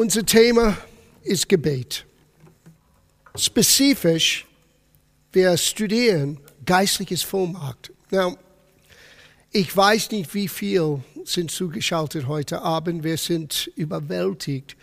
Unser Thema ist Gebet. Spezifisch, wir studieren geistliches Vollmacht. Now, ich weiß nicht, wie viel sind zugeschaltet heute Abend. Wir sind überwältigt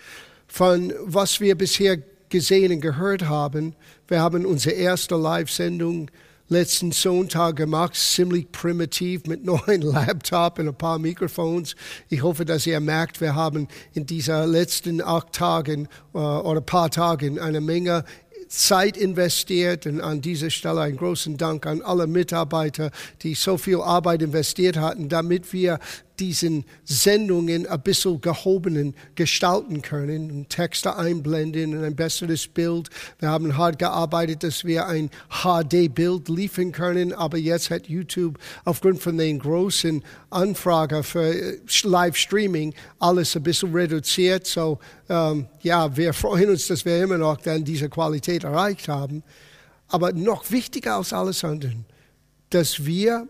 von was wir bisher gesehen und gehört haben. Wir haben unsere erste Live-Sendung letzten Sonntag gemacht, ziemlich primitiv mit neuen Laptop und ein paar Mikrofons. Ich hoffe, dass ihr merkt, wir haben in dieser letzten acht Tagen äh, oder paar Tagen eine Menge Zeit investiert und an dieser Stelle einen großen Dank an alle Mitarbeiter, die so viel Arbeit investiert hatten, damit wir diesen Sendungen ein bisschen gehobenen gestalten können, Texte einblenden und ein besseres Bild. Wir haben hart gearbeitet, dass wir ein HD-Bild liefern können, aber jetzt hat YouTube aufgrund von den großen Anfragen für äh, Live-Streaming alles ein bisschen reduziert. So, ähm, ja, wir freuen uns, dass wir immer noch dann diese Qualität erreicht haben. Aber noch wichtiger als alles andere, dass wir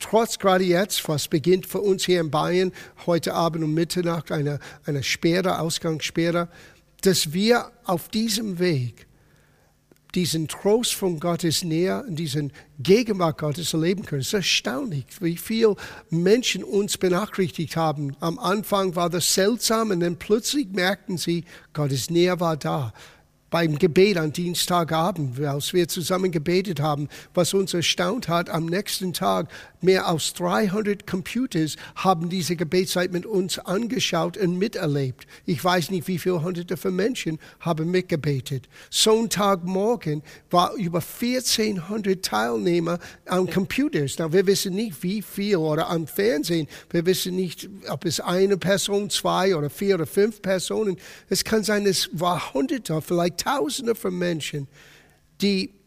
trotz gerade jetzt, was beginnt für uns hier in Bayern, heute Abend um Mitternacht, eine, eine Sperre, Ausgangssperre, dass wir auf diesem Weg diesen Trost von Gottes Nähe und diesen Gegenwart Gottes erleben können. Es ist erstaunlich, wie viele Menschen uns benachrichtigt haben. Am Anfang war das seltsam und dann plötzlich merkten sie, Gottes Nähe war da beim Gebet am Dienstagabend, als wir zusammen gebetet haben, was uns erstaunt hat, am nächsten Tag mehr als 300 Computers haben diese Gebetszeit mit uns angeschaut und miterlebt. Ich weiß nicht, wie viele hunderte von Menschen haben mitgebetet. Sonntagmorgen war über 1400 Teilnehmer am Computers. Na, wir wissen nicht, wie viel oder am Fernsehen. Wir wissen nicht, ob es eine Person, zwei oder vier oder fünf Personen. Es kann sein, es war hunderte, vielleicht Tausende von Menschen, die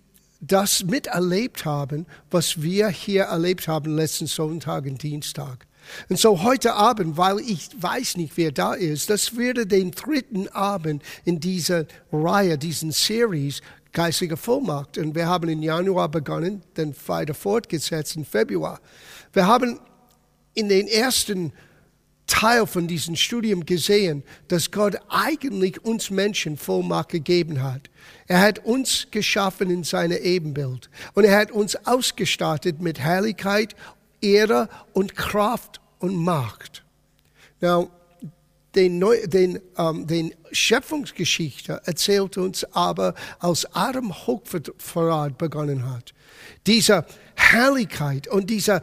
das miterlebt haben, was wir hier erlebt haben letzten Sonntag und Dienstag. Und so heute Abend, weil ich weiß nicht, wer da ist, das würde den dritten Abend in dieser Reihe, diesen Series Geistige Vollmacht. Und wir haben im Januar begonnen, dann weiter fortgesetzt im Februar. Wir haben in den ersten Teil von diesem Studium gesehen, dass Gott eigentlich uns Menschen Vollmacht gegeben hat. Er hat uns geschaffen in seinem Ebenbild und er hat uns ausgestattet mit Herrlichkeit, Ehre und Kraft und Macht. Now, den, Neu den, ähm, den Schöpfungsgeschichte erzählt uns aber, als Adam Hochverrat begonnen hat. Diese Herrlichkeit und dieser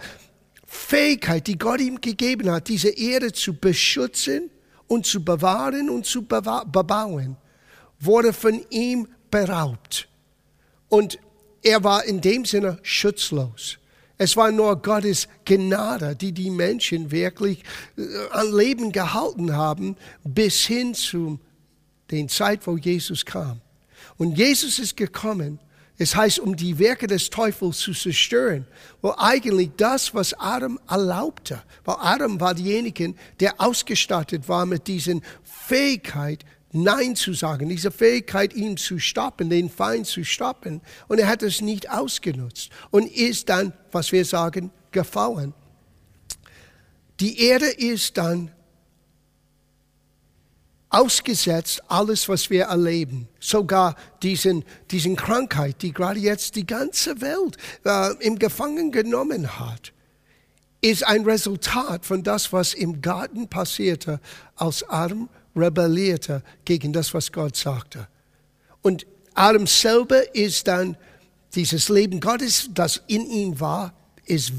Fähigkeit, die Gott ihm gegeben hat, diese Erde zu beschützen und zu bewahren und zu bebauen, wurde von ihm beraubt. Und er war in dem Sinne schutzlos. Es war nur Gottes Gnade, die die Menschen wirklich äh, an Leben gehalten haben, bis hin zu den Zeit, wo Jesus kam. Und Jesus ist gekommen, es heißt, um die Werke des Teufels zu zerstören. Wo eigentlich das, was Adam erlaubte. Weil Adam war derjenige, der ausgestattet war mit diesen Fähigkeit, Nein zu sagen, diese Fähigkeit, ihn zu stoppen, den Feind zu stoppen. Und er hat es nicht ausgenutzt und ist dann, was wir sagen, gefallen. Die Erde ist dann ausgesetzt alles, was wir erleben. Sogar diesen, diesen Krankheit, die gerade jetzt die ganze Welt äh, im Gefangen genommen hat, ist ein Resultat von das, was im Garten passierte, als Adam rebellierte gegen das, was Gott sagte. Und Adam selber ist dann dieses Leben Gottes, das in ihm war, ist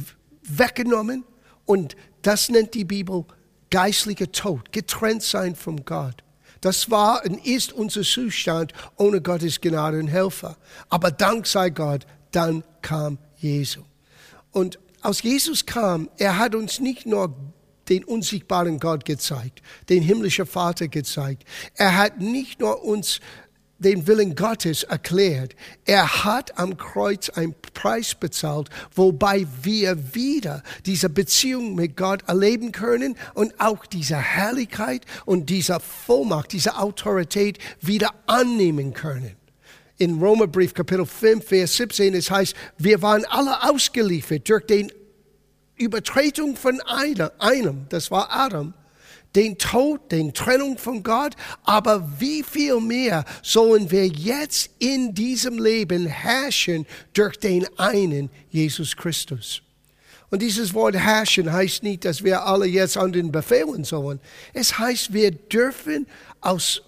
weggenommen und das nennt die Bibel geistlicher Tod, getrennt sein von Gott. Das war und ist unser Zustand ohne Gottes Gnade und Helfer. Aber dank sei Gott, dann kam Jesus. Und als Jesus kam, er hat uns nicht nur den unsichtbaren Gott gezeigt, den himmlischen Vater gezeigt. Er hat nicht nur uns den Willen Gottes erklärt. Er hat am Kreuz einen Preis bezahlt, wobei wir wieder diese Beziehung mit Gott erleben können und auch diese Herrlichkeit und diese Vollmacht, diese Autorität wieder annehmen können. In Romerbrief Kapitel 5, Vers 17, es heißt, wir waren alle ausgeliefert durch den Übertretung von einem, das war Adam, den Tod, den Trennung von Gott, aber wie viel mehr sollen wir jetzt in diesem Leben herrschen durch den einen Jesus Christus. Und dieses Wort herrschen heißt nicht, dass wir alle jetzt an den befehlen sollen. Es heißt, wir dürfen aus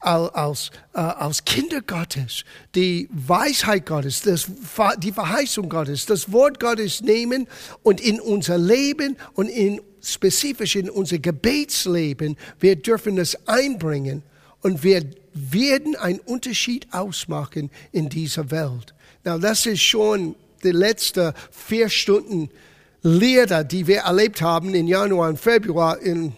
als, äh, als Kinder Gottes die Weisheit Gottes, das, die Verheißung Gottes, das Wort Gottes nehmen und in unser Leben und in spezifisch in unser Gebetsleben, wir dürfen es einbringen und wir werden einen Unterschied ausmachen in dieser Welt. Now, das ist schon die letzten vier Stunden Lehre, die wir erlebt haben in Januar und Februar in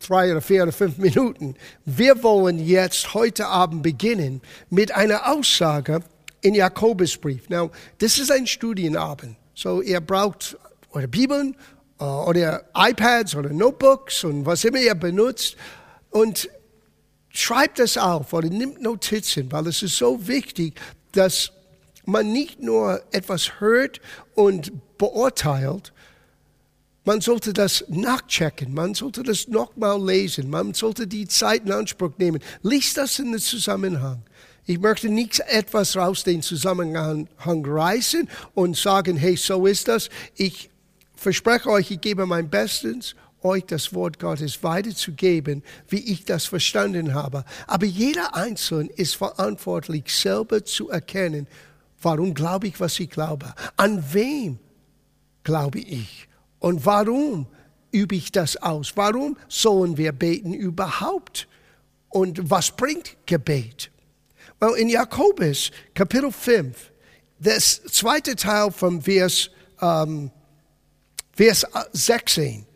drei oder vier oder fünf Minuten. Wir wollen jetzt heute Abend beginnen mit einer Aussage in Jakobusbrief. Now, das ist ein Studienabend. So, ihr braucht eure Bibeln äh, oder iPads oder Notebooks und was immer ihr benutzt und schreibt das auf oder nimmt Notizen, weil es ist so wichtig, dass man nicht nur etwas hört und beurteilt, man sollte das nachchecken, man sollte das nochmal lesen, man sollte die Zeit in Anspruch nehmen. Lies das in den Zusammenhang. Ich möchte nicht etwas raus den Zusammenhang reißen und sagen, hey, so ist das. Ich verspreche euch, ich gebe mein Bestes, euch das Wort Gottes weiterzugeben, wie ich das verstanden habe. Aber jeder Einzelne ist verantwortlich, selber zu erkennen, warum glaube ich, was ich glaube. An wem glaube ich? Und warum übe ich das aus? Warum sollen wir beten überhaupt? Und was bringt Gebet? Well, in Jakobus Kapitel 5, das zweite Teil vom Vers ähm, Vers 16.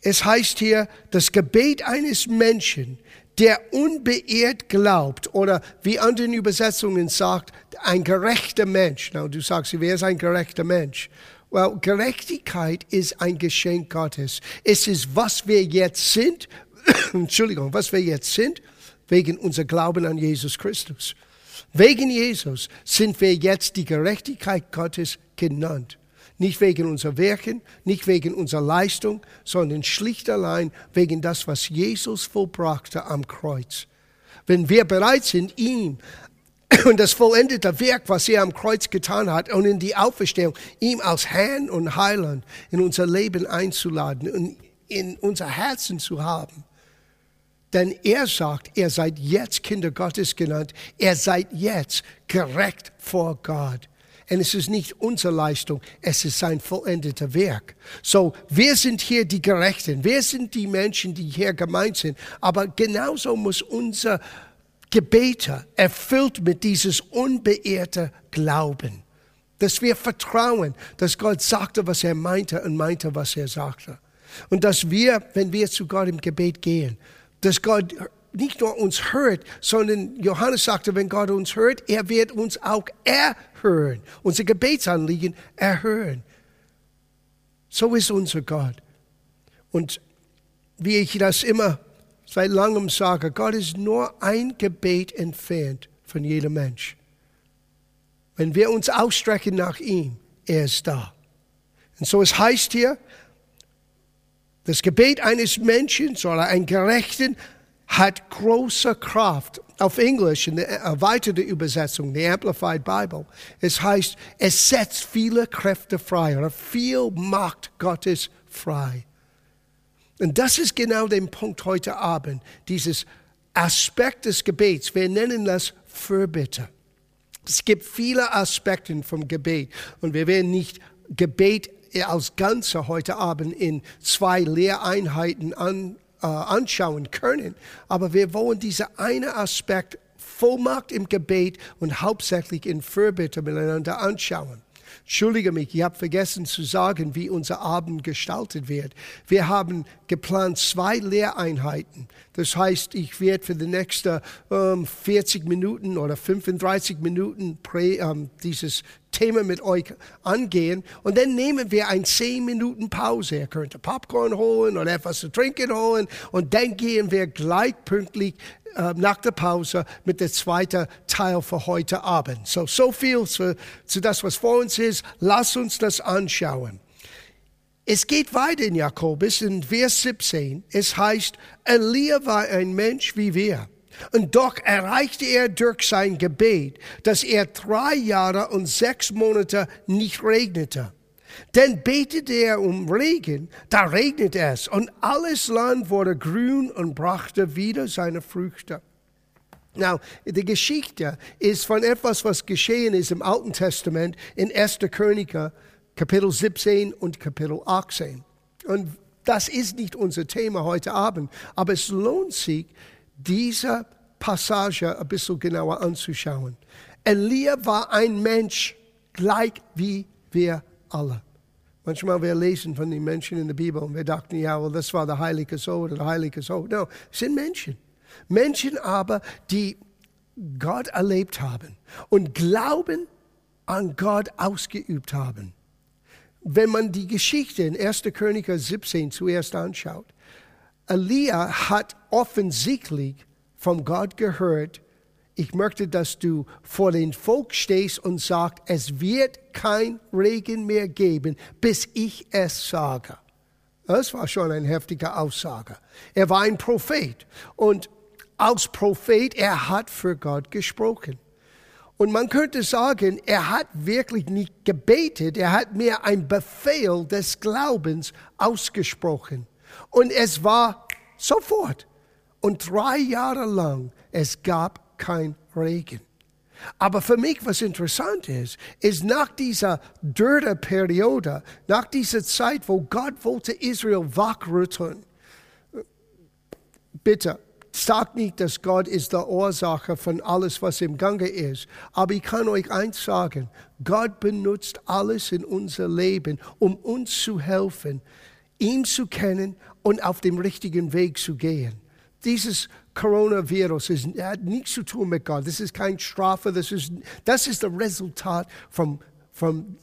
Es heißt hier, das Gebet eines Menschen, der unbeirrt glaubt, oder wie anderen Übersetzungen sagt, ein gerechter Mensch. Na, du sagst, wer ist ein gerechter Mensch? Well, Gerechtigkeit ist ein Geschenk Gottes. Es ist, was wir jetzt sind, Entschuldigung, was wir jetzt sind, wegen unser Glauben an Jesus Christus. Wegen Jesus sind wir jetzt die Gerechtigkeit Gottes genannt. Nicht wegen unserer Werken, nicht wegen unserer Leistung, sondern schlicht allein wegen das, was Jesus vollbrachte am Kreuz. Wenn wir bereit sind, ihm und das vollendete Werk, was er am Kreuz getan hat und in die Auferstehung, ihm als Herrn und Heiland in unser Leben einzuladen und in unser Herzen zu haben. Denn er sagt, ihr seid jetzt Kinder Gottes genannt, ihr seid jetzt gerecht vor Gott. Und es ist nicht unsere Leistung, es ist sein vollendeter Werk. So, wir sind hier die Gerechten, wir sind die Menschen, die hier gemeint sind. Aber genauso muss unser Gebete erfüllt mit dieses unbeehrte Glauben, dass wir vertrauen, dass Gott sagte, was er meinte und meinte, was er sagte. Und dass wir, wenn wir zu Gott im Gebet gehen, dass Gott nicht nur uns hört, sondern Johannes sagte, wenn Gott uns hört, er wird uns auch erhören, unser Gebetsanliegen erhören. So ist unser Gott. Und wie ich das immer seit langem sage, Gott ist nur ein Gebet entfernt von jedem Mensch. Wenn wir uns ausstrecken nach ihm, er ist da. Und so es heißt hier, das Gebet eines Menschen soll ein Gerechten hat große Kraft. Auf Englisch, in der erweiterten Übersetzung, die Amplified Bible, es heißt, es setzt viele Kräfte frei oder viel Macht Gottes frei. Und das ist genau der Punkt heute Abend, dieses Aspekt des Gebets. Wir nennen das Fürbitte. Es gibt viele Aspekte vom Gebet und wir werden nicht Gebet als Ganze heute Abend in zwei Lehreinheiten an, äh, anschauen können. Aber wir wollen diesen einen Aspekt Vollmacht im Gebet und hauptsächlich in Fürbitte miteinander anschauen. Entschuldige mich, ich habe vergessen zu sagen, wie unser Abend gestaltet wird. Wir haben geplant zwei Lehreinheiten. Das heißt, ich werde für die nächsten ähm, 40 Minuten oder 35 Minuten prä, ähm, dieses Thema mit euch angehen und dann nehmen wir ein 10 Minuten Pause. Ihr könnt Popcorn holen oder etwas zu trinken holen und dann gehen wir gleich pünktlich äh, nach der Pause mit der zweiten Teil für heute Abend. So, so viel zu, zu das, was vor uns ist. Lass uns das anschauen. Es geht weiter in Jakobus in Vers 17. Es heißt, Elia war ein Mensch wie wir. Und doch erreichte er durch sein Gebet, dass er drei Jahre und sechs Monate nicht regnete. Denn betete er um Regen, da regnete es, und alles Land wurde grün und brachte wieder seine Früchte. Now, die Geschichte ist von etwas, was geschehen ist im Alten Testament in 1. Könige, Kapitel 17 und Kapitel 18. Und das ist nicht unser Thema heute Abend, aber es lohnt sich, diese Passage ein bisschen genauer anzuschauen. Elia war ein Mensch gleich wie wir alle. Manchmal wir lesen von den Menschen in der Bibel und wir dachten, ja, well, das war der heilige so oder der heilige so. No, es sind Menschen. Menschen aber, die Gott erlebt haben und Glauben an Gott ausgeübt haben. Wenn man die Geschichte in 1. Könige 17 zuerst anschaut, Elia hat offensichtlich von Gott gehört, ich möchte, dass du vor den Volk stehst und sagst, es wird kein Regen mehr geben, bis ich es sage. Das war schon eine heftige Aussage. Er war ein Prophet und als Prophet, er hat für Gott gesprochen. Und man könnte sagen, er hat wirklich nicht gebetet, er hat mehr ein Befehl des Glaubens ausgesprochen. Und es war sofort. Und drei Jahre lang, es gab kein Regen. Aber für mich, was interessant ist, ist nach dieser Dürre-Periode, nach dieser Zeit, wo Gott wollte Israel wachrütteln, bitte, Sagt nicht, dass Gott ist der Ursache von alles, was im Gange ist. Aber ich kann euch eins sagen. Gott benutzt alles in unser Leben, um uns zu helfen, ihn zu kennen und auf dem richtigen Weg zu gehen. Dieses Coronavirus ist, hat nichts zu tun mit Gott. Das ist keine Strafe. Das ist, das ist das Resultat von, von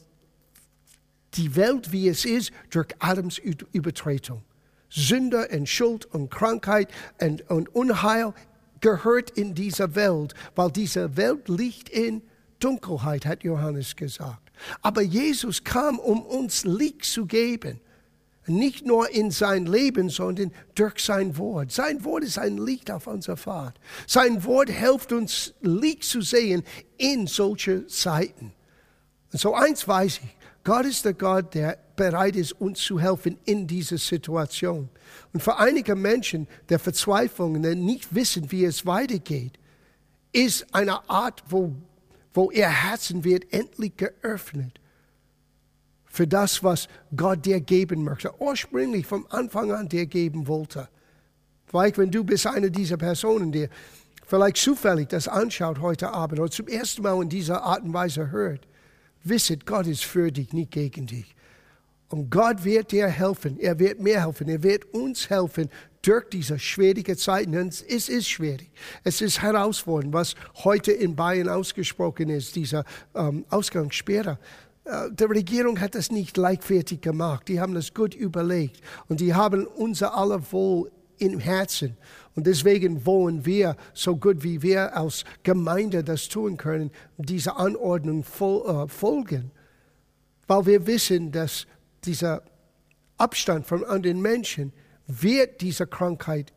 die Welt, wie es ist, durch Adams Übertretung. Sünde und Schuld und Krankheit und, und Unheil gehört in dieser Welt, weil diese Welt liegt in Dunkelheit, hat Johannes gesagt. Aber Jesus kam, um uns Licht zu geben. Nicht nur in sein Leben, sondern durch sein Wort. Sein Wort ist ein Licht auf unserer Fahrt. Sein Wort hilft uns, Licht zu sehen in solche Zeiten. Und so eins weiß ich, Gott ist der Gott, der bereit ist, uns zu helfen in dieser Situation. Und für einige Menschen der Verzweiflung, die nicht wissen, wie es weitergeht, ist eine Art, wo, wo ihr Herzen wird endlich geöffnet für das, was Gott dir geben möchte. Ursprünglich vom Anfang an dir geben wollte. Vielleicht, wenn du bist eine dieser Personen, die vielleicht zufällig das anschaut heute Abend oder zum ersten Mal in dieser Art und Weise hört, wisset, Gott ist für dich, nicht gegen dich. Und Gott wird dir helfen. Er wird mir helfen. Er wird uns helfen durch diese schwierige Zeiten. Und es ist schwierig. Es ist herausfordernd, was heute in Bayern ausgesprochen ist, dieser ähm, Ausgangssperre. Äh, die Regierung hat das nicht leichtfertig gemacht. Die haben das gut überlegt. Und die haben unser aller Wohl im Herzen. Und deswegen wollen wir, so gut wie wir als Gemeinde das tun können, dieser Anordnung äh, folgen. Weil wir wissen, dass dieser Abstand von anderen Menschen wird diese Krankheit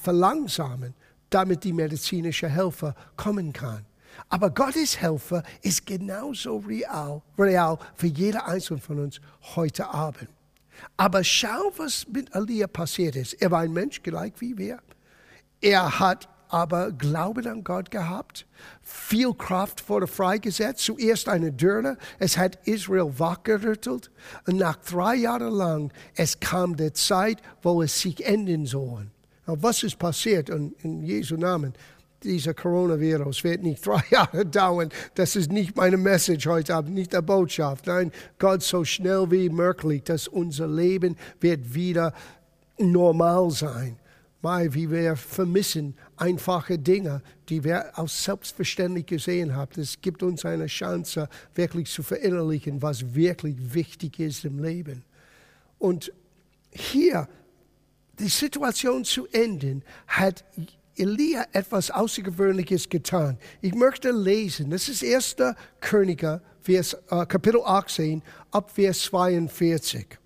verlangsamen, damit die medizinische Hilfe kommen kann. Aber Gottes Hilfe ist genauso real, real für jeder einzelne von uns heute Abend. Aber schau, was mit Elia passiert ist. Er war ein Mensch gleich wie wir. Er hat aber Glauben an Gott gehabt, viel Kraft wurde freigesetzt, zuerst eine Dürre, es hat Israel wachgerüttelt und nach drei Jahren lang, es kam die Zeit, wo es sich enden soll. Was ist passiert in, in Jesu Namen? Dieser Coronavirus wird nicht drei Jahre dauern. Das ist nicht meine Message heute Abend, nicht der Botschaft. Nein, Gott so schnell wie möglich, dass unser Leben wird wieder normal sein. Mai, wie wir vermissen einfache Dinge, die wir als selbstverständlich gesehen haben. Es gibt uns eine Chance, wirklich zu verinnerlichen, was wirklich wichtig ist im Leben. Und hier die Situation zu enden, hat Elia etwas Außergewöhnliches getan. Ich möchte lesen, das ist 1. Könige, Vers, äh, Kapitel 18, ab Vers 42.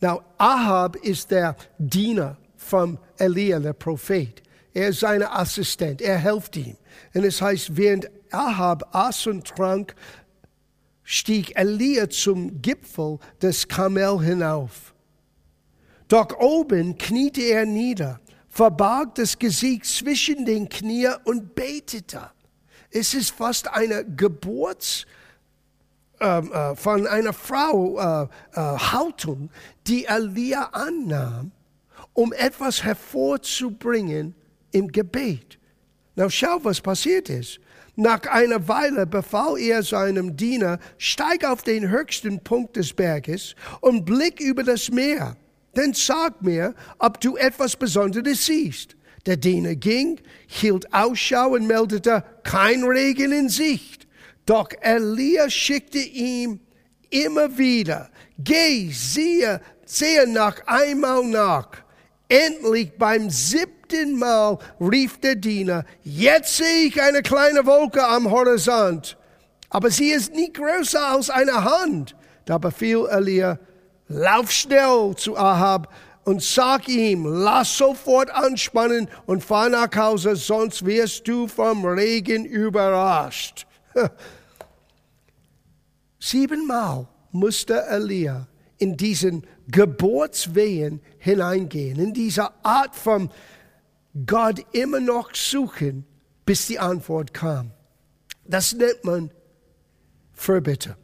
Now, Ahab ist der Diener von Elia, der Prophet. Er ist sein Assistent, er hilft ihm. Und es heißt, während Ahab aß und trank, stieg Elia zum Gipfel des Kamel hinauf. Doch oben kniete er nieder, verbarg das Gesicht zwischen den Knie und betete. Es ist fast eine Geburts ähm, äh, von einer Frau äh, äh, Haltung, die Elia annahm, um etwas hervorzubringen im Gebet. Na schau, was passiert ist. Nach einer Weile befahl er seinem Diener, steig auf den höchsten Punkt des Berges und blick über das Meer. Denn sag mir, ob du etwas Besonderes siehst. Der Diener ging, hielt Ausschau und meldete, kein Regen in Sicht. Doch Elia schickte ihm immer wieder, geh, siehe, sehe nach einmal nach. Endlich beim siebten Mal rief der Diener, jetzt sehe ich eine kleine Wolke am Horizont, aber sie ist nicht größer als eine Hand. Da befiel Elia, lauf schnell zu Ahab und sag ihm, lass sofort anspannen und fahr nach Hause, sonst wirst du vom Regen überrascht. Siebenmal musste Elia in diesen Geburtswehen hineingehen, in dieser Art von Gott immer noch suchen, bis die Antwort kam. Das nennt man Fürbitte.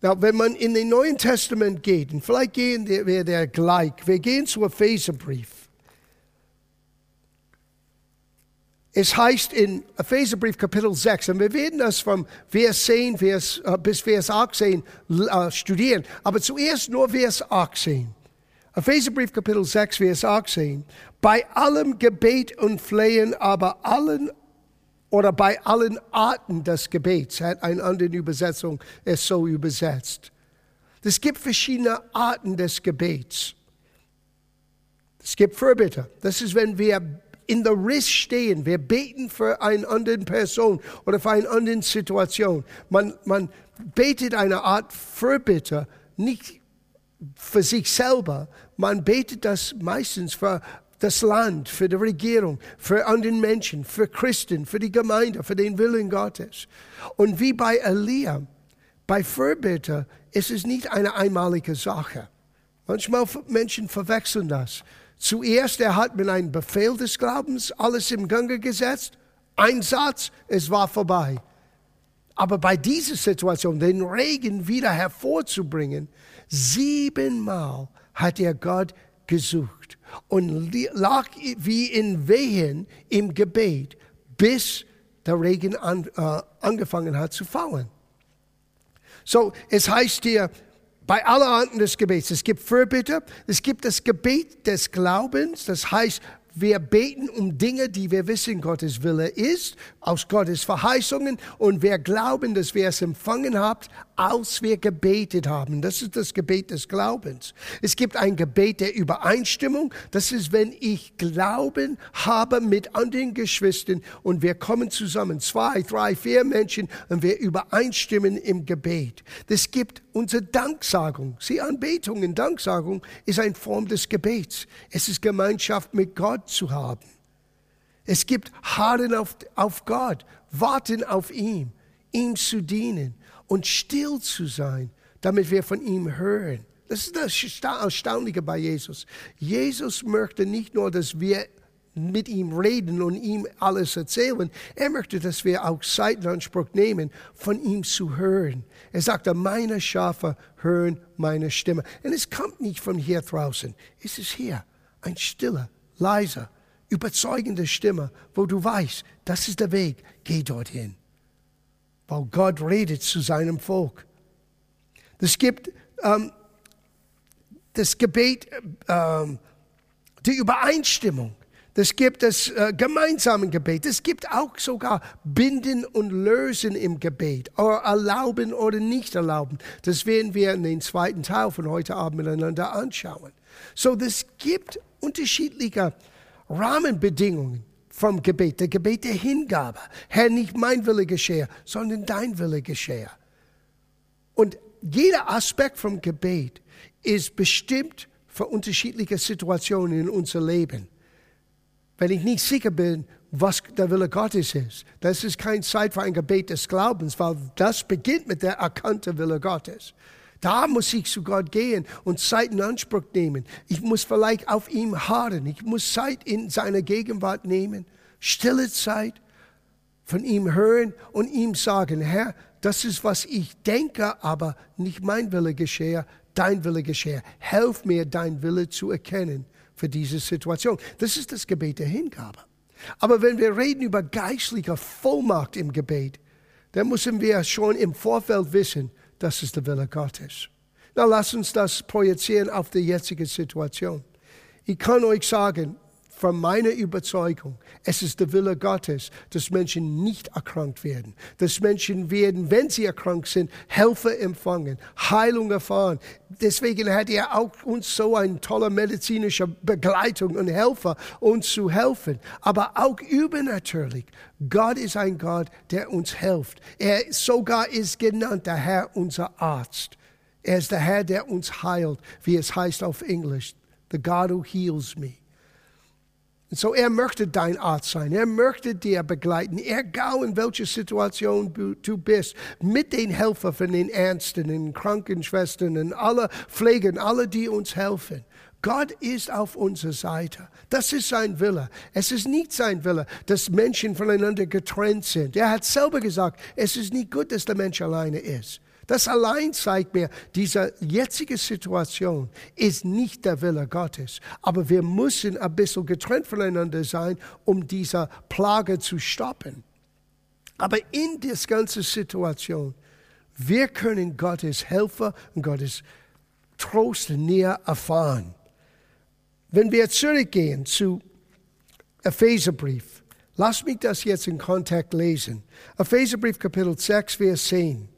Na, wenn man in den Neuen Testament geht, und vielleicht gehen wir der gleich, wir gehen zu Epheserbrief. Es heißt in Epheserbrief Kapitel 6, und wir werden das vom Vers 10 Vers, äh, bis Vers 18 äh, studieren, aber zuerst nur Vers 18. Epheserbrief Kapitel 6, Vers 18. Bei allem Gebet und Flehen, aber allen oder bei allen Arten des Gebets, hat eine andere Übersetzung es so übersetzt. Es gibt verschiedene Arten des Gebets. Es gibt Fürbitte. Das ist, wenn wir in der Riss stehen. Wir beten für eine andere Person oder für eine andere Situation. Man, man betet eine Art Fürbitte, nicht für sich selber. Man betet das meistens für das Land, für die Regierung, für andere Menschen, für Christen, für die Gemeinde, für den Willen Gottes. Und wie bei Elia, bei Fürbitte ist es nicht eine einmalige Sache. Manchmal Menschen verwechseln das. Zuerst, er hat mit einem Befehl des Glaubens alles im Gange gesetzt. Ein Satz, es war vorbei. Aber bei dieser Situation, den Regen wieder hervorzubringen, siebenmal hat er Gott gesucht und lag wie in Wehen im Gebet, bis der Regen an, äh, angefangen hat zu fallen. So, es heißt hier, bei aller Arten des Gebets. Es gibt Fürbitte, es gibt das Gebet des Glaubens, das heißt, wir beten um Dinge, die wir wissen, Gottes Wille ist, aus Gottes Verheißungen und wir glauben, dass wir es empfangen haben, als wir gebetet haben. Das ist das Gebet des Glaubens. Es gibt ein Gebet der Übereinstimmung. Das ist, wenn ich Glauben habe mit anderen Geschwistern und wir kommen zusammen, zwei, drei, vier Menschen und wir übereinstimmen im Gebet. Es gibt unsere Danksagung. Sie Anbetung und Danksagung ist eine Form des Gebets. Es ist Gemeinschaft mit Gott zu haben. Es gibt Harren auf, auf Gott, warten auf ihn, ihm zu dienen und still zu sein, damit wir von ihm hören. Das ist das Erstaunliche bei Jesus. Jesus möchte nicht nur, dass wir mit ihm reden und ihm alles erzählen. Er möchte, dass wir auch Zeit in Anspruch nehmen, von ihm zu hören. Er sagte, meine Schafe hören meine Stimme. Und es kommt nicht von hier draußen. Es ist hier. Ein stiller, leiser, überzeugende Stimme, wo du weißt, das ist der Weg. Geh dorthin weil Gott redet zu seinem Volk. Es gibt ähm, das Gebet, ähm, die Übereinstimmung. Es gibt das äh, gemeinsame Gebet. Es gibt auch sogar Binden und Lösen im Gebet. Oder erlauben oder nicht erlauben. Das werden wir in den zweiten Teil von heute Abend miteinander anschauen. So, es gibt unterschiedliche Rahmenbedingungen vom Gebet, der Gebet der Hingabe. Herr, nicht mein Wille geschehe, sondern dein Wille geschehe. Und jeder Aspekt vom Gebet ist bestimmt für unterschiedliche Situationen in unser Leben. Wenn ich nicht sicher bin, was der Wille Gottes ist, das ist keine Zeit für ein Gebet des Glaubens, weil das beginnt mit der erkannten Wille Gottes. Da muss ich zu Gott gehen und Zeit in Anspruch nehmen. Ich muss vielleicht auf ihm harren. Ich muss Zeit in seiner Gegenwart nehmen. Stille Zeit von ihm hören und ihm sagen, Herr, das ist, was ich denke, aber nicht mein Wille geschehe, dein Wille geschehe. Helf mir, dein Wille zu erkennen für diese Situation. Das ist das Gebet der Hingabe. Aber wenn wir reden über geistliche Vollmacht im Gebet, dann müssen wir schon im Vorfeld wissen, das ist der Wille Gottes. Na, lass uns das projizieren auf die jetzige Situation. Ich kann euch sagen, von meiner Überzeugung, es ist der Wille Gottes, dass Menschen nicht erkrankt werden. Dass Menschen werden, wenn sie erkrankt sind, Helfer empfangen, Heilung erfahren. Deswegen hat er auch uns so eine tolle medizinische Begleitung und Helfer, uns zu helfen. Aber auch übernatürlich. Gott ist ein Gott, der uns hilft. Er sogar ist genannt der Herr, unser Arzt. Er ist der Herr, der uns heilt, wie es heißt auf Englisch. The God who heals me. Und so er möchte dein Arzt sein. Er möchte dir begleiten. Egal in welcher Situation du bist, mit den Helfern von den Ärzten, den Krankenschwestern und alle Pflegern, alle, die uns helfen. Gott ist auf unserer Seite. Das ist sein Wille. Es ist nicht sein Wille, dass Menschen voneinander getrennt sind. Er hat selber gesagt, es ist nicht gut, dass der Mensch alleine ist. Das allein zeigt mir, diese jetzige Situation ist nicht der Wille Gottes. Aber wir müssen ein bisschen getrennt voneinander sein, um diese Plage zu stoppen. Aber in dieser ganzen Situation, wir können Gottes Helfer und Gottes Trost näher erfahren. Wenn wir zurückgehen zu Epheserbrief, lass mich das jetzt in Kontext lesen. Epheserbrief Kapitel 6, Vers 10.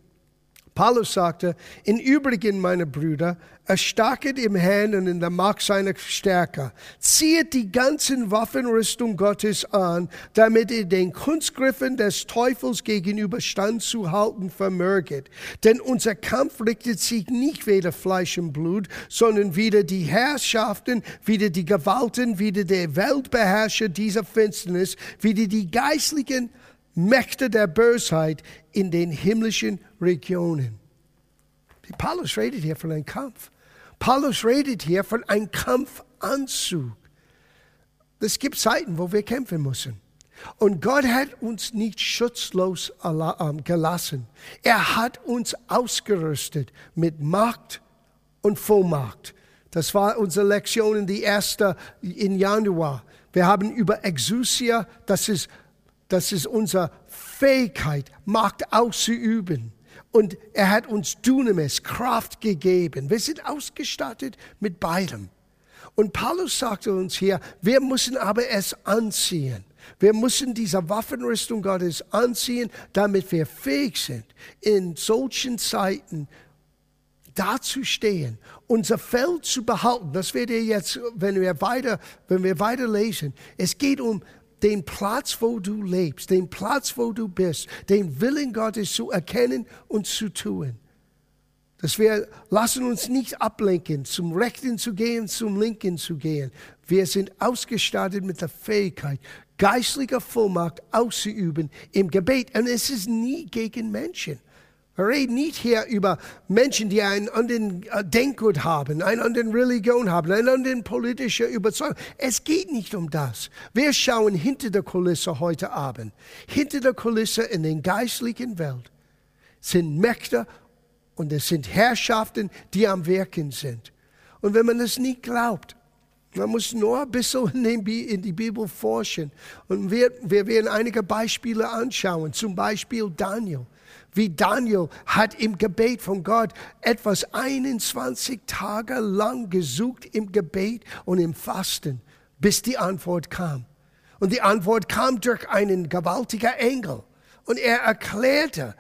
Paulus sagte, in Übrigen, meine Brüder, erstarket im Herrn und in der Macht seiner Stärke. Zieht die ganzen Waffenrüstung Gottes an, damit ihr den Kunstgriffen des Teufels gegenüber standzuhalten vermöget. Denn unser Kampf richtet sich nicht weder Fleisch und Blut, sondern wieder die Herrschaften, wieder die Gewalten, wieder der Weltbeherrscher dieser Finsternis, wieder die geistlichen Mächte der Bösheit in den himmlischen Regionen. Paulus redet hier von einem Kampf. Paulus redet hier von einem Kampfanzug. Es gibt Zeiten, wo wir kämpfen müssen. Und Gott hat uns nicht schutzlos ähm, gelassen. Er hat uns ausgerüstet mit Macht und Vollmacht. Das war unsere Lektion, die erste in Januar. Wir haben über Exousia, das ist das ist unsere Fähigkeit, Macht auszuüben. Und er hat uns Dunamis, Kraft gegeben. Wir sind ausgestattet mit beidem. Und Paulus sagte uns hier, wir müssen aber es anziehen. Wir müssen diese Waffenrüstung Gottes anziehen, damit wir fähig sind, in solchen Zeiten dazustehen, unser Feld zu behalten. Das wird ihr jetzt, wenn wir weiter, wenn wir weiter lesen. Es geht um den Platz, wo du lebst, den Platz, wo du bist, den Willen Gottes zu erkennen und zu tun. Dass wir lassen uns nicht ablenken, zum Rechten zu gehen, zum Linken zu gehen. Wir sind ausgestattet mit der Fähigkeit, geistliche Vollmacht auszuüben im Gebet. Und es ist nie gegen Menschen. Wir reden nicht hier über Menschen, die einen anderen äh, Denkgut haben, eine andere Religion haben, eine andere politische Überzeugung. Es geht nicht um das. Wir schauen hinter der Kulisse heute Abend. Hinter der Kulisse in der geistlichen Welt sind Mächte und es sind Herrschaften, die am Wirken sind. Und wenn man es nicht glaubt, man muss nur ein bisschen in die Bibel forschen. Und wir, wir werden einige Beispiele anschauen. Zum Beispiel Daniel wie Daniel hat im Gebet von Gott etwas 21 Tage lang gesucht im Gebet und im Fasten, bis die Antwort kam. Und die Antwort kam durch einen gewaltigen Engel. Und er erklärte,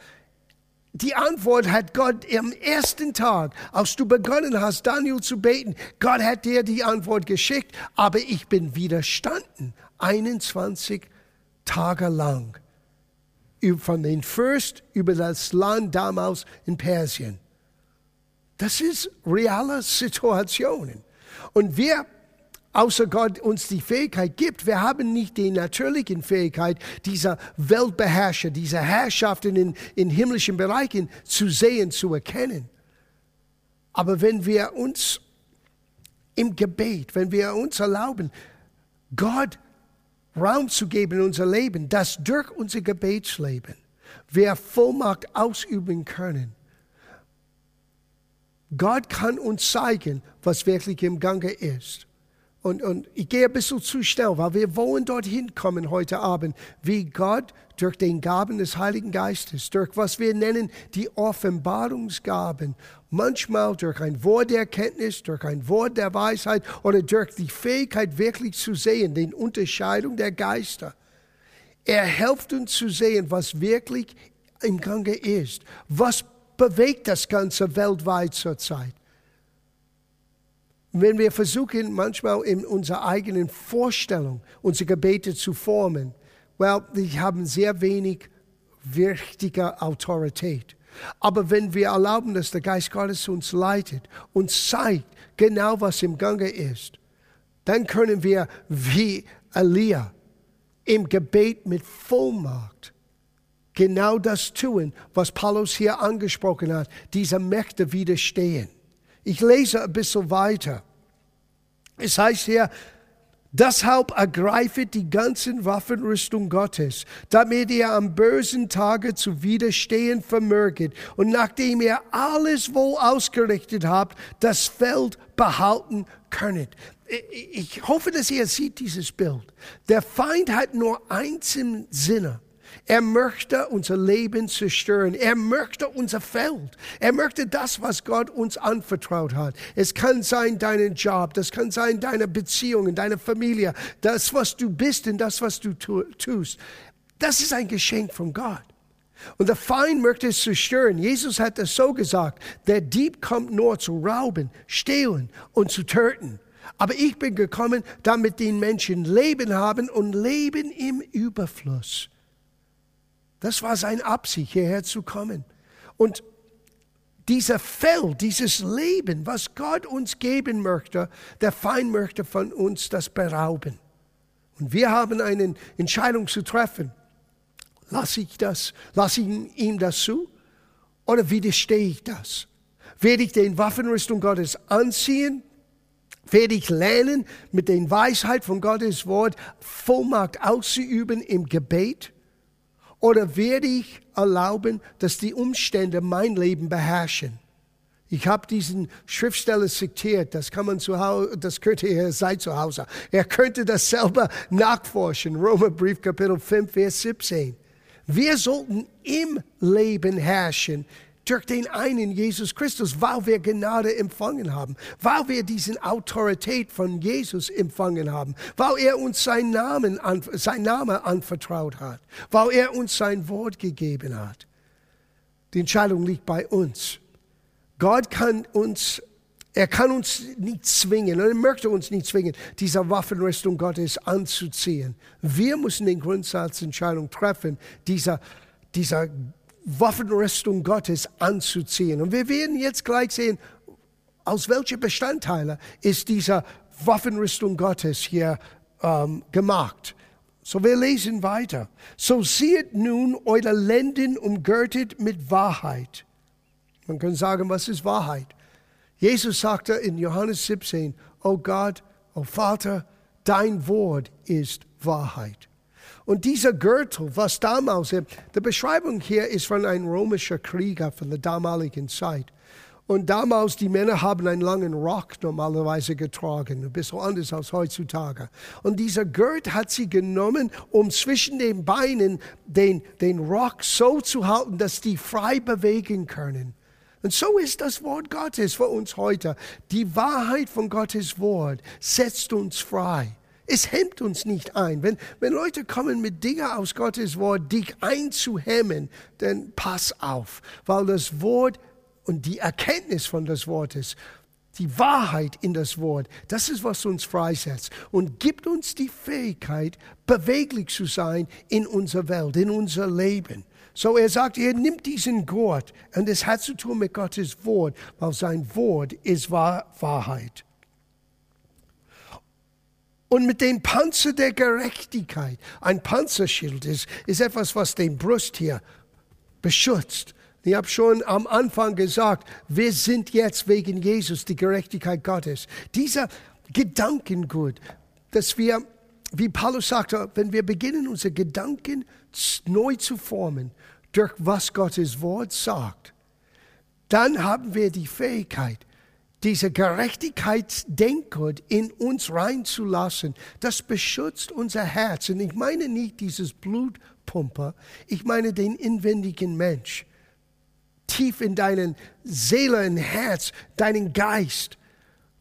die Antwort hat Gott am ersten Tag, als du begonnen hast, Daniel zu beten, Gott hat dir die Antwort geschickt, aber ich bin widerstanden, 21 Tage lang von den Fürst über das Land damals in Persien. Das ist reale Situationen. Und wir außer Gott uns die Fähigkeit gibt. Wir haben nicht die natürliche Fähigkeit, dieser Weltbeherrscher, dieser Herrschaft in, in himmlischen Bereichen zu sehen, zu erkennen. Aber wenn wir uns im Gebet, wenn wir uns erlauben, Gott Raum zu geben in unser Leben, dass durch unser Gebetsleben wir Vollmacht ausüben können. Gott kann uns zeigen, was wirklich im Gange ist. Und, und ich gehe ein bisschen zu schnell, weil wir wollen dorthin kommen heute Abend, wie Gott durch den Gaben des Heiligen Geistes, durch was wir nennen die Offenbarungsgaben, manchmal durch ein Wort der Erkenntnis, durch ein Wort der Weisheit oder durch die Fähigkeit wirklich zu sehen, den Unterscheidung der Geister. Er hilft uns zu sehen, was wirklich im Gange ist, was bewegt das Ganze weltweit zurzeit. Wenn wir versuchen, manchmal in unserer eigenen Vorstellung unsere Gebete zu formen, well, die haben sehr wenig wichtige Autorität. Aber wenn wir erlauben, dass der Geist Gottes uns leitet und zeigt genau, was im Gange ist, dann können wir wie Elia im Gebet mit Vollmacht genau das tun, was Paulus hier angesprochen hat, diese Mächte widerstehen. Ich lese ein bisschen weiter. Es heißt hier, Deshalb ergreifet die ganzen Waffenrüstung Gottes, damit ihr am bösen Tage zu widerstehen vermöget und nachdem ihr alles wohl ausgerichtet habt, das Feld behalten könnet. Ich hoffe, dass ihr seht dieses Bild. Der Feind hat nur eins im Sinne. Er möchte unser Leben zerstören. Er möchte unser Feld. Er möchte das, was Gott uns anvertraut hat. Es kann sein deinen Job, das kann sein deine Beziehungen, deine Familie, das, was du bist und das, was du tust. Das ist ein Geschenk von Gott. Und der Feind möchte es zerstören. Jesus hat es so gesagt, der Dieb kommt nur zu rauben, stehlen und zu töten. Aber ich bin gekommen, damit die Menschen Leben haben und Leben im Überfluss. Das war seine Absicht, hierher zu kommen. Und dieser Feld, dieses Leben, was Gott uns geben möchte, der Feind möchte von uns das berauben. Und wir haben eine Entscheidung zu treffen. Lasse ich das, lasse ich ihm das zu oder widerstehe ich das? Werde ich den Waffenrüstung Gottes anziehen? Werde ich lernen, mit der Weisheit von Gottes Wort Vollmacht auszuüben im Gebet? Oder werde ich erlauben, dass die Umstände mein Leben beherrschen? Ich habe diesen Schriftsteller zitiert, das kann man zu Hause, das könnte er sein zu Hause. Er könnte das selber nachforschen. Römerbrief Kapitel 5, Vers 17. Wir sollten im Leben herrschen, durch den einen Jesus Christus, weil wir Gnade empfangen haben, weil wir diesen Autorität von Jesus empfangen haben, weil er uns sein Namen, sein Name anvertraut hat, weil er uns sein Wort gegeben hat. Die Entscheidung liegt bei uns. Gott kann uns er kann uns nicht zwingen, er möchte uns nicht zwingen, diese Waffenrüstung Gottes anzuziehen. Wir müssen den Grundsatzentscheidung treffen, dieser, dieser Waffenrüstung Gottes anzuziehen. Und wir werden jetzt gleich sehen, aus welchen Bestandteilen ist diese Waffenrüstung Gottes hier ähm, gemacht. So, wir lesen weiter. So sieht nun eure Lenden umgürtet mit Wahrheit. Man kann sagen, was ist Wahrheit? Jesus sagte in Johannes 17, oh Gott, oh Vater, dein Wort ist Wahrheit. Und dieser Gürtel, was damals, die Beschreibung hier ist von einem römischen Krieger von der damaligen Zeit. Und damals, die Männer haben einen langen Rock normalerweise getragen, ein bisschen anders als heutzutage. Und dieser Gurt hat sie genommen, um zwischen den Beinen den, den Rock so zu halten, dass die frei bewegen können. Und so ist das Wort Gottes für uns heute. Die Wahrheit von Gottes Wort setzt uns frei. Es hemmt uns nicht ein. Wenn, wenn Leute kommen mit Dingen aus Gottes Wort, dich einzuhemmen, dann pass auf, weil das Wort und die Erkenntnis von des Wortes, die Wahrheit in das Wort, das ist, was uns freisetzt und gibt uns die Fähigkeit, beweglich zu sein in unserer Welt, in unser Leben. So er sagt, er nimmt diesen Gurt und es hat zu tun mit Gottes Wort, weil sein Wort ist Wahrheit. Und mit dem Panzer der Gerechtigkeit, ein Panzerschild ist, ist etwas, was den Brust hier beschützt. Ich habe schon am Anfang gesagt, wir sind jetzt wegen Jesus die Gerechtigkeit Gottes. Dieser Gedankengut, dass wir, wie Paulus sagte, wenn wir beginnen, unsere Gedanken neu zu formen, durch was Gottes Wort sagt, dann haben wir die Fähigkeit, diese Gerechtigkeitsdenkgut in uns reinzulassen. Das beschützt unser Herz. Und ich meine nicht dieses Blutpumper, ich meine den inwendigen Mensch. Tief in deinen Seele und Herz, deinen Geist,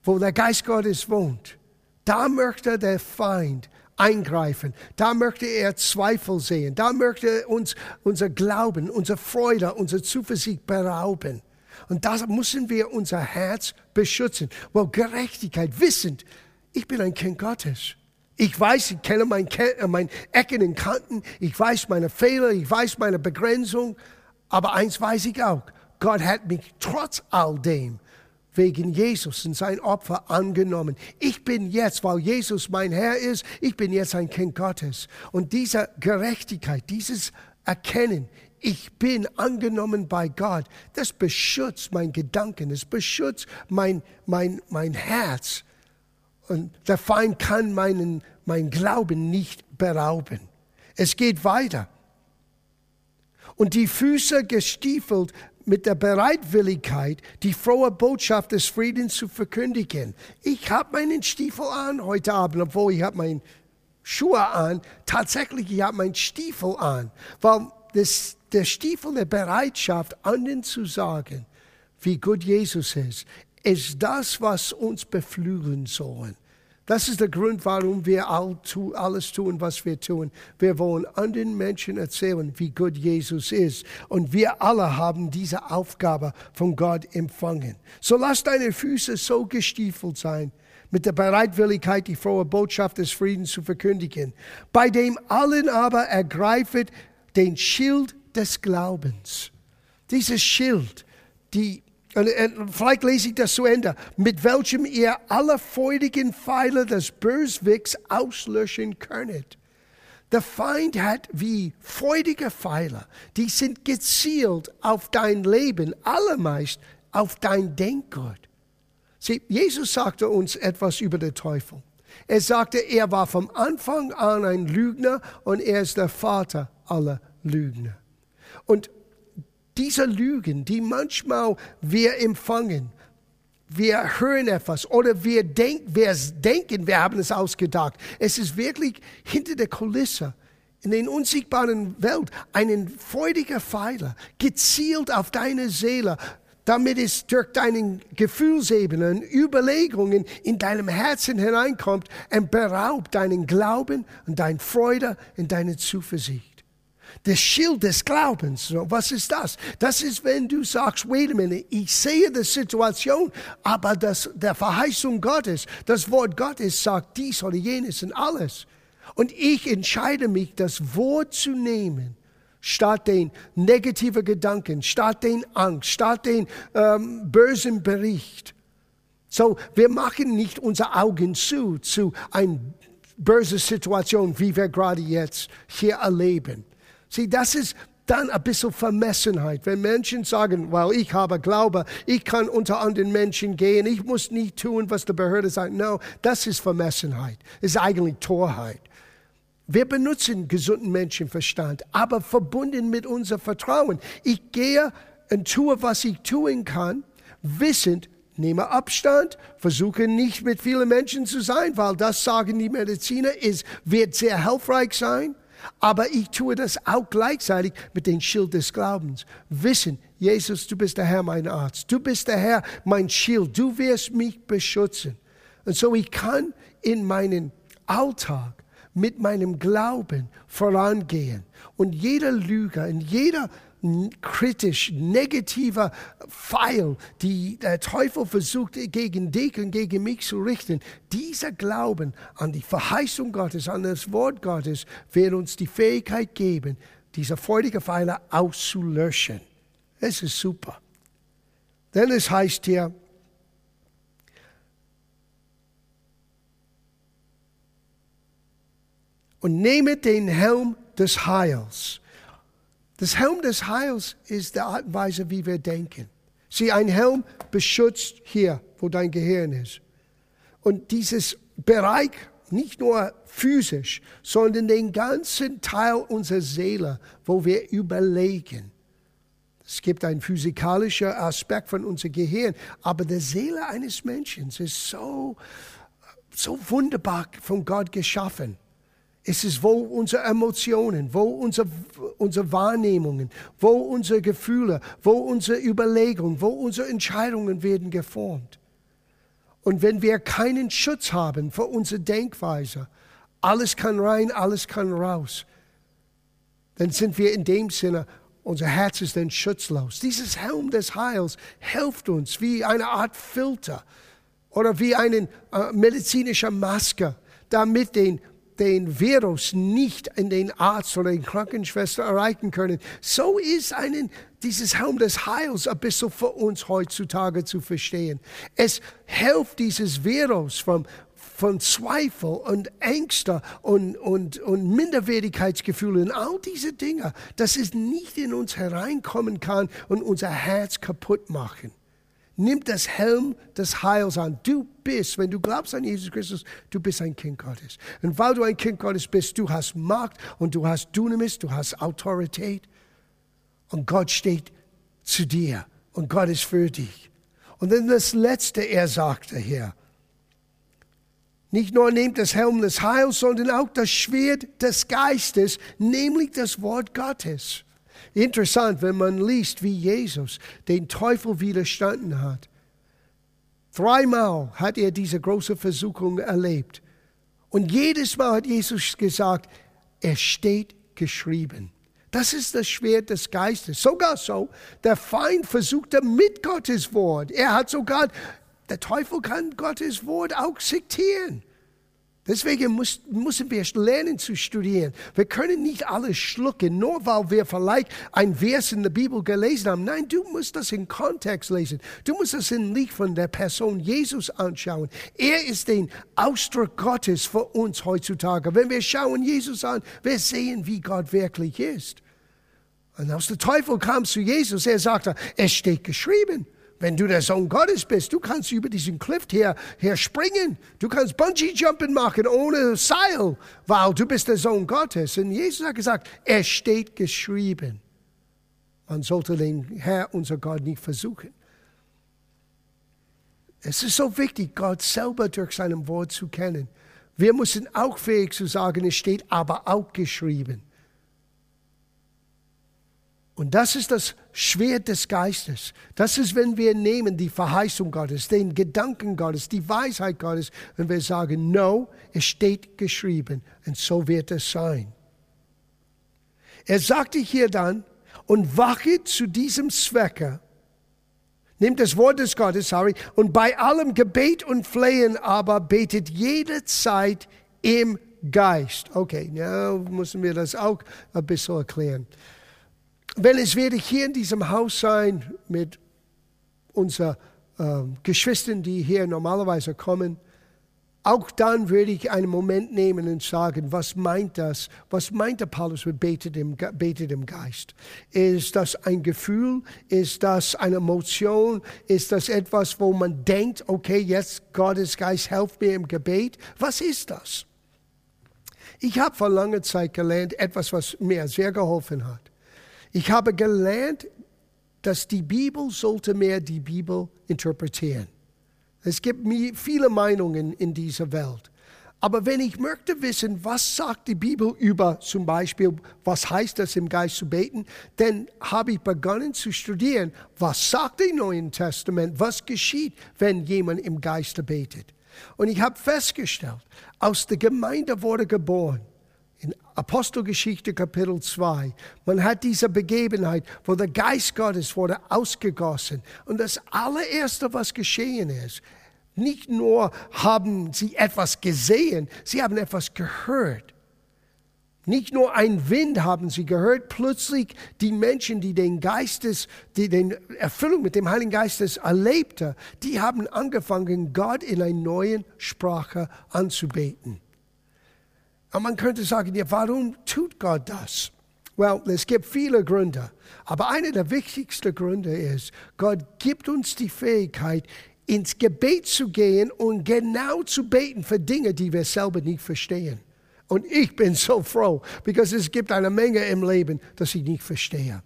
wo der Geist Gottes wohnt. Da möchte der Feind eingreifen. Da möchte er Zweifel sehen. Da möchte er uns unser Glauben, unsere Freude, unsere Zuversicht berauben. Und da müssen wir unser Herz beschützen. Weil Gerechtigkeit, wissend, ich bin ein Kind Gottes. Ich weiß, ich kenne mein, äh, Ecken und Kanten. Ich weiß meine Fehler. Ich weiß meine Begrenzung. Aber eins weiß ich auch. Gott hat mich trotz all dem wegen Jesus und sein Opfer angenommen. Ich bin jetzt, weil Jesus mein Herr ist, ich bin jetzt ein Kind Gottes. Und diese Gerechtigkeit, dieses Erkennen, ich bin angenommen bei Gott, das beschützt mein Gedanken, es beschützt mein, mein, mein Herz. Und der Feind kann meinen, mein Glauben nicht berauben. Es geht weiter. Und die Füße gestiefelt mit der Bereitwilligkeit, die frohe Botschaft des Friedens zu verkündigen. Ich habe meinen Stiefel an heute Abend, obwohl ich habe meine Schuhe an. Tatsächlich, ich habe meinen Stiefel an, weil das, der Stiefel der Bereitschaft, anderen zu sagen, wie gut Jesus ist, ist das, was uns beflügeln soll. Das ist der Grund, warum wir alles tun, was wir tun. Wir wollen anderen Menschen erzählen, wie gut Jesus ist. Und wir alle haben diese Aufgabe von Gott empfangen. So lass deine Füße so gestiefelt sein, mit der Bereitwilligkeit, die frohe Botschaft des Friedens zu verkündigen. Bei dem allen aber ergreifet den Schild des Glaubens. Dieses Schild, die und, und vielleicht lese ich das zu Ende, mit welchem ihr alle feurigen Pfeile des Böswicks auslöschen könnet. Der Feind hat wie feurige Pfeile, die sind gezielt auf dein Leben, allermeist auf dein Denkgut. Sieh, Jesus sagte uns etwas über den Teufel. Er sagte, er war vom Anfang an ein Lügner und er ist der Vater aller Lügner. Und diese Lügen, die manchmal wir empfangen, wir hören etwas oder wir, denk, wir denken, wir haben es ausgedacht. Es ist wirklich hinter der Kulisse in der unsichtbaren Welt einen freudiger Pfeiler, gezielt auf deine Seele, damit es durch deine Gefühlsebenen, Überlegungen in deinem Herzen hineinkommt und beraubt deinen Glauben und deine Freude und deine Zuversicht das Schild des Glaubens. Was ist das? Das ist, wenn du sagst, wait a minute, ich sehe die Situation, aber das, der Verheißung Gottes, das Wort Gottes sagt dies oder jenes und alles. Und ich entscheide mich, das Wort zu nehmen, statt den negativen Gedanken, statt den Angst, statt den ähm, bösen Bericht. So, wir machen nicht unsere Augen zu, zu einer bösen Situation, wie wir gerade jetzt hier erleben. Sieh, das ist dann ein bisschen Vermessenheit. Wenn Menschen sagen, weil ich habe Glaube, ich kann unter anderen Menschen gehen, ich muss nicht tun, was die Behörde sagt. No, das ist Vermessenheit. Das ist eigentlich Torheit. Wir benutzen gesunden Menschenverstand, aber verbunden mit unserem Vertrauen. Ich gehe und tue, was ich tun kann, wissend, nehme Abstand, versuche nicht mit vielen Menschen zu sein, weil das sagen die Mediziner, ist, wird sehr hilfreich sein. Aber ich tue das auch gleichzeitig mit dem Schild des Glaubens. Wissen, Jesus, du bist der Herr, mein Arzt. Du bist der Herr, mein Schild. Du wirst mich beschützen. Und so ich kann in meinen Alltag mit meinem Glauben vorangehen. Und jeder Lüge und jeder kritisch, negativer Pfeil, die der Teufel versucht gegen dich und gegen mich zu richten, dieser Glauben an die Verheißung Gottes, an das Wort Gottes, wird uns die Fähigkeit geben, diese freudige Pfeile auszulöschen. Es ist super. Denn es heißt hier, und nehme den Helm des Heils. Das Helm des Heils ist die Art und Weise, wie wir denken. Sieh, ein Helm beschützt hier, wo dein Gehirn ist. Und dieses Bereich, nicht nur physisch, sondern den ganzen Teil unserer Seele, wo wir überlegen. Es gibt einen physikalischen Aspekt von unserem Gehirn, aber die Seele eines Menschen ist so, so wunderbar von Gott geschaffen. Es ist, wo unsere Emotionen, wo unsere, unsere Wahrnehmungen, wo unsere Gefühle, wo unsere Überlegungen, wo unsere Entscheidungen werden geformt. Und wenn wir keinen Schutz haben für unsere Denkweise, alles kann rein, alles kann raus, dann sind wir in dem Sinne, unser Herz ist dann schutzlos. Dieses Helm des Heils hilft uns wie eine Art Filter oder wie eine äh, medizinische Maske, damit den den Virus nicht in den Arzt oder den Krankenschwester erreichen können. So ist einen, dieses Helm des Heils ein bisschen für uns heutzutage zu verstehen. Es hilft dieses Virus vom, von Zweifel und Ängste und, und, und Minderwertigkeitsgefühlen, all diese Dinge, dass es nicht in uns hereinkommen kann und unser Herz kaputt machen. Nimm das Helm des Heils an. Du bist, wenn du glaubst an Jesus Christus, du bist ein Kind Gottes. Und weil du ein Kind Gottes bist, du hast Macht und du hast Dynamis, du hast Autorität. Und Gott steht zu dir und Gott ist für dich. Und dann das Letzte, er sagte hier, nicht nur nehmt das Helm des Heils, sondern auch das Schwert des Geistes, nämlich das Wort Gottes. Interessant, wenn man liest, wie Jesus den Teufel widerstanden hat. Dreimal hat er diese große Versuchung erlebt. Und jedes Mal hat Jesus gesagt, es steht geschrieben. Das ist das Schwert des Geistes. Sogar so, der Feind versuchte mit Gottes Wort. Er hat sogar, der Teufel kann Gottes Wort auch zitieren. Deswegen muss, müssen wir lernen zu studieren. Wir können nicht alles schlucken, nur weil wir vielleicht ein Vers in der Bibel gelesen haben. Nein, du musst das in Kontext lesen. Du musst das in Licht von der Person Jesus anschauen. Er ist den Ausdruck Gottes für uns heutzutage. Wenn wir schauen Jesus an, wir sehen, wie Gott wirklich ist. Und aus der Teufel kam zu Jesus. Er sagte, es steht geschrieben. Wenn du der Sohn Gottes bist, du kannst über diesen Cliff hier, hier springen. Du kannst Bungee-Jumping machen ohne Seil, weil du bist der Sohn Gottes. Und Jesus hat gesagt, es steht geschrieben. Man sollte den Herr, unser Gott, nicht versuchen. Es ist so wichtig, Gott selber durch sein Wort zu kennen. Wir müssen auch fähig zu sagen, es steht aber auch geschrieben. Und das ist das Schwert des Geistes. Das ist, wenn wir nehmen die Verheißung Gottes, den Gedanken Gottes, die Weisheit Gottes, und wir sagen, no, es steht geschrieben, und so wird es sein. Er sagte hier dann, und wache zu diesem Zwecke, nimmt das Wort des Gottes, sorry, und bei allem Gebet und Flehen aber betet jederzeit im Geist. Okay, ja, müssen wir das auch ein bisschen erklären. Weil es werde hier in diesem Haus sein mit unseren äh, Geschwistern, die hier normalerweise kommen. Auch dann würde ich einen Moment nehmen und sagen, was meint das? Was meint der Paulus mit betet im, betet im Geist? Ist das ein Gefühl? Ist das eine Emotion? Ist das etwas, wo man denkt, okay, jetzt Gottes Geist helft mir im Gebet? Was ist das? Ich habe vor langer Zeit gelernt, etwas, was mir sehr geholfen hat. Ich habe gelernt, dass die Bibel sollte mehr die Bibel interpretieren. Es gibt viele Meinungen in dieser Welt. Aber wenn ich möchte wissen, was sagt die Bibel über zum Beispiel, was heißt es im Geist zu beten, dann habe ich begonnen zu studieren, was sagt im Neuen Testament, was geschieht, wenn jemand im Geiste betet. Und ich habe festgestellt, aus der Gemeinde wurde geboren in Apostelgeschichte Kapitel 2. Man hat diese Begebenheit, wo der Geist Gottes wurde ausgegossen. Und das allererste, was geschehen ist, nicht nur haben sie etwas gesehen, sie haben etwas gehört. Nicht nur ein Wind haben sie gehört, plötzlich die Menschen, die den Geistes, die den Erfüllung mit dem Heiligen Geistes erlebte, die haben angefangen, Gott in einer neuen Sprache anzubeten. Und man könnte sagen, ja, warum tut Gott das? Well, es gibt viele Gründe. Aber einer der wichtigsten Gründe ist, Gott gibt uns die Fähigkeit, ins Gebet zu gehen und genau zu beten für Dinge, die wir selber nicht verstehen. Und ich bin so froh, because es gibt eine Menge im Leben, das ich nicht verstehe.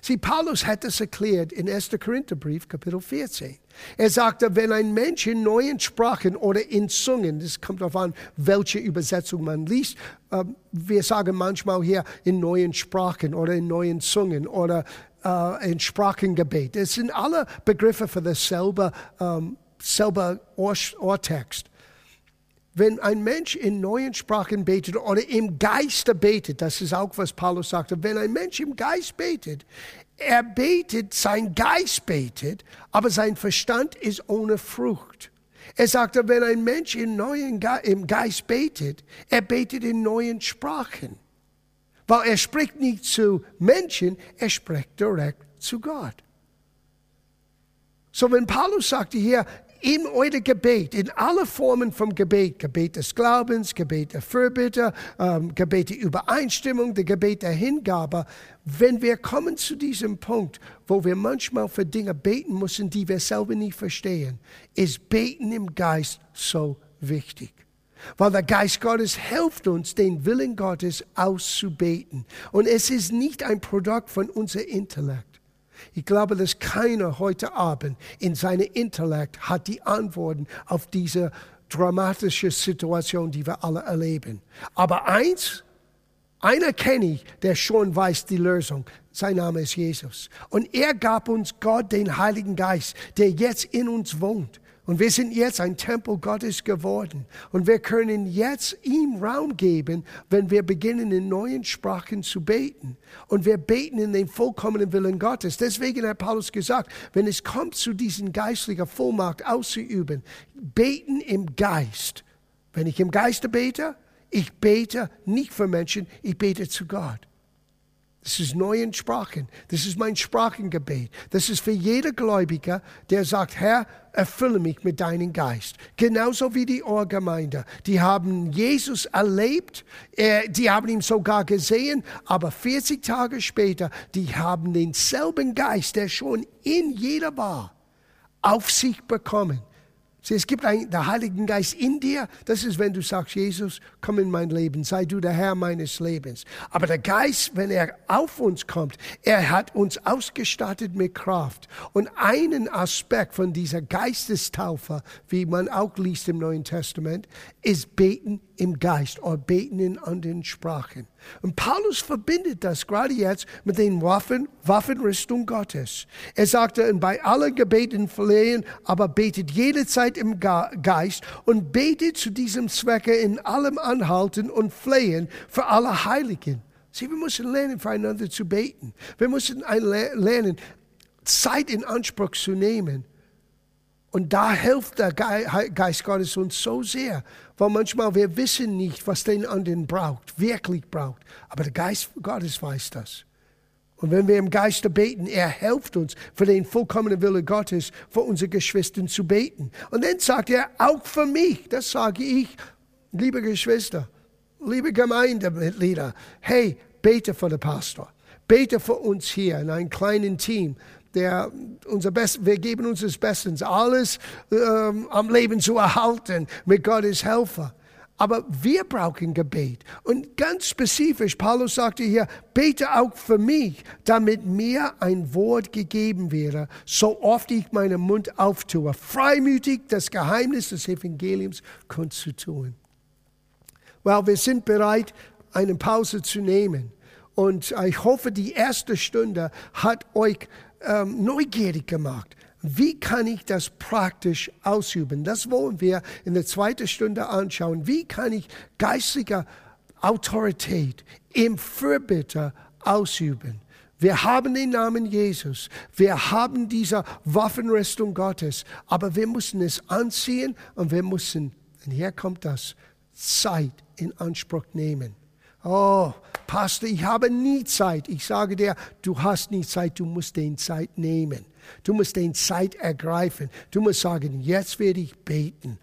Sieh, Paulus hat es erklärt in 1. Korintherbrief, Kapitel 14. Er sagte, wenn ein Mensch in neuen Sprachen oder in Zungen, das kommt darauf an, welche Übersetzung man liest, äh, wir sagen manchmal hier in neuen Sprachen oder in neuen Zungen oder äh, in Sprachengebet. Das sind alle Begriffe für dasselbe ähm, selber Ohrtext wenn ein Mensch in neuen Sprachen betet oder im Geiste betet, das ist auch, was Paulus sagte, wenn ein Mensch im Geist betet, er betet, sein Geist betet, aber sein Verstand ist ohne Frucht. Er sagte, wenn ein Mensch in neuen Ge im Geist betet, er betet in neuen Sprachen. Weil er spricht nicht zu Menschen, er spricht direkt zu Gott. So, wenn Paulus sagte hier, in eurem Gebet, in alle Formen vom Gebet, Gebet des Glaubens, Gebet der Fürbitte, ähm, Gebet der Übereinstimmung, der Gebet der Hingabe, wenn wir kommen zu diesem Punkt, wo wir manchmal für Dinge beten müssen, die wir selber nicht verstehen, ist Beten im Geist so wichtig. Weil der Geist Gottes hilft uns, den Willen Gottes auszubeten. Und es ist nicht ein Produkt von unserem Intellekt. Ich glaube, dass keiner heute Abend in seinem Intellekt hat die Antworten auf diese dramatische Situation, die wir alle erleben. Aber eins, einer kenne ich, der schon weiß die Lösung. Sein Name ist Jesus. Und er gab uns Gott, den Heiligen Geist, der jetzt in uns wohnt. Und wir sind jetzt ein Tempel Gottes geworden. Und wir können jetzt ihm Raum geben, wenn wir beginnen, in neuen Sprachen zu beten. Und wir beten in den vollkommenen Willen Gottes. Deswegen hat Paulus gesagt, wenn es kommt zu diesen geistlichen Vollmacht auszuüben, beten im Geist. Wenn ich im Geiste bete, ich bete nicht für Menschen, ich bete zu Gott. Das ist neuen Sprachen. Das ist mein Sprachengebet. Das ist für jeder Gläubiger, der sagt, Herr, erfülle mich mit deinem Geist. Genauso wie die Ohrgemeinde. Die haben Jesus erlebt, die haben ihn sogar gesehen, aber 40 Tage später, die haben denselben Geist, der schon in jeder war, auf sich bekommen. Es gibt einen, der Heiligen Geist in dir. Das ist, wenn du sagst, Jesus, komm in mein Leben, sei du der Herr meines Lebens. Aber der Geist, wenn er auf uns kommt, er hat uns ausgestattet mit Kraft. Und einen Aspekt von dieser Geistestaufe, wie man auch liest im Neuen Testament, ist Beten im Geist oder Beten in anderen Sprachen. Und Paulus verbindet das gerade jetzt mit den Waffen, Waffenrüstung Gottes. Er sagte, bei allen Gebeten flehen, aber betet jede Zeit im Geist und betet zu diesem Zwecke in allem Anhalten und Flehen für alle Heiligen. Sie, wir müssen lernen, füreinander zu beten. Wir müssen lernen, Zeit in Anspruch zu nehmen. Und da hilft der Geist Gottes uns so sehr, weil manchmal wir wissen nicht, was den anderen braucht, wirklich braucht. Aber der Geist Gottes weiß das. Und wenn wir im Geiste beten, er hilft uns für den vollkommenen Wille Gottes, für unsere Geschwister zu beten. Und dann sagt er, auch für mich, das sage ich, liebe Geschwister, liebe Gemeindemitglieder, hey, bete für den Pastor. Bete für uns hier in einem kleinen Team der unser Best, wir geben uns das Bestens, alles ähm, am Leben zu erhalten mit Gottes Helfer. Aber wir brauchen Gebet. Und ganz spezifisch, Paulus sagte hier, bete auch für mich, damit mir ein Wort gegeben wäre, so oft ich meinen Mund auftue, freimütig das Geheimnis des Evangeliums kundzutun. Well, wir sind bereit, eine Pause zu nehmen. Und ich hoffe, die erste Stunde hat euch ähm, neugierig gemacht. Wie kann ich das praktisch ausüben? Das wollen wir in der zweiten Stunde anschauen. Wie kann ich geistliche Autorität im Fürbitte ausüben? Wir haben den Namen Jesus. Wir haben diese Waffenrüstung Gottes. Aber wir müssen es anziehen und wir müssen, und hier kommt das, Zeit in Anspruch nehmen. Oh, Pastor, ich habe nie Zeit. Ich sage dir, du hast nie Zeit, du musst den Zeit nehmen. Du musst den Zeit ergreifen. Du musst sagen, jetzt werde ich beten.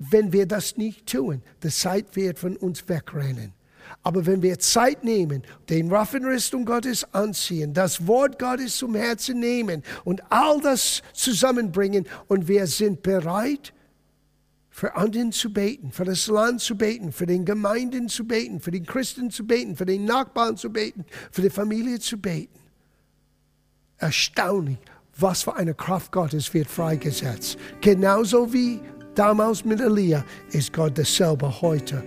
Wenn wir das nicht tun, die Zeit wird von uns wegrennen. Aber wenn wir Zeit nehmen, den Waffenrüstung Gottes anziehen, das Wort Gottes zum Herzen nehmen und all das zusammenbringen und wir sind bereit, für anderen zu beten, für das Land zu beten, für den Gemeinden zu beten, für den Christen zu beten, für den Nachbarn zu beten, für die Familie zu beten. Erstaunlich, was für eine Kraft Gottes wird freigesetzt. Genauso wie damals mit Elia ist Gott dasselbe heute.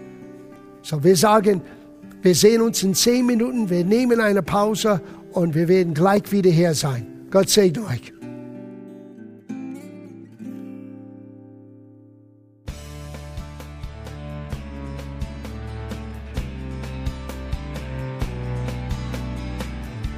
So, wir sagen, wir sehen uns in zehn Minuten, wir nehmen eine Pause und wir werden gleich wieder hier sein. Gott segne euch.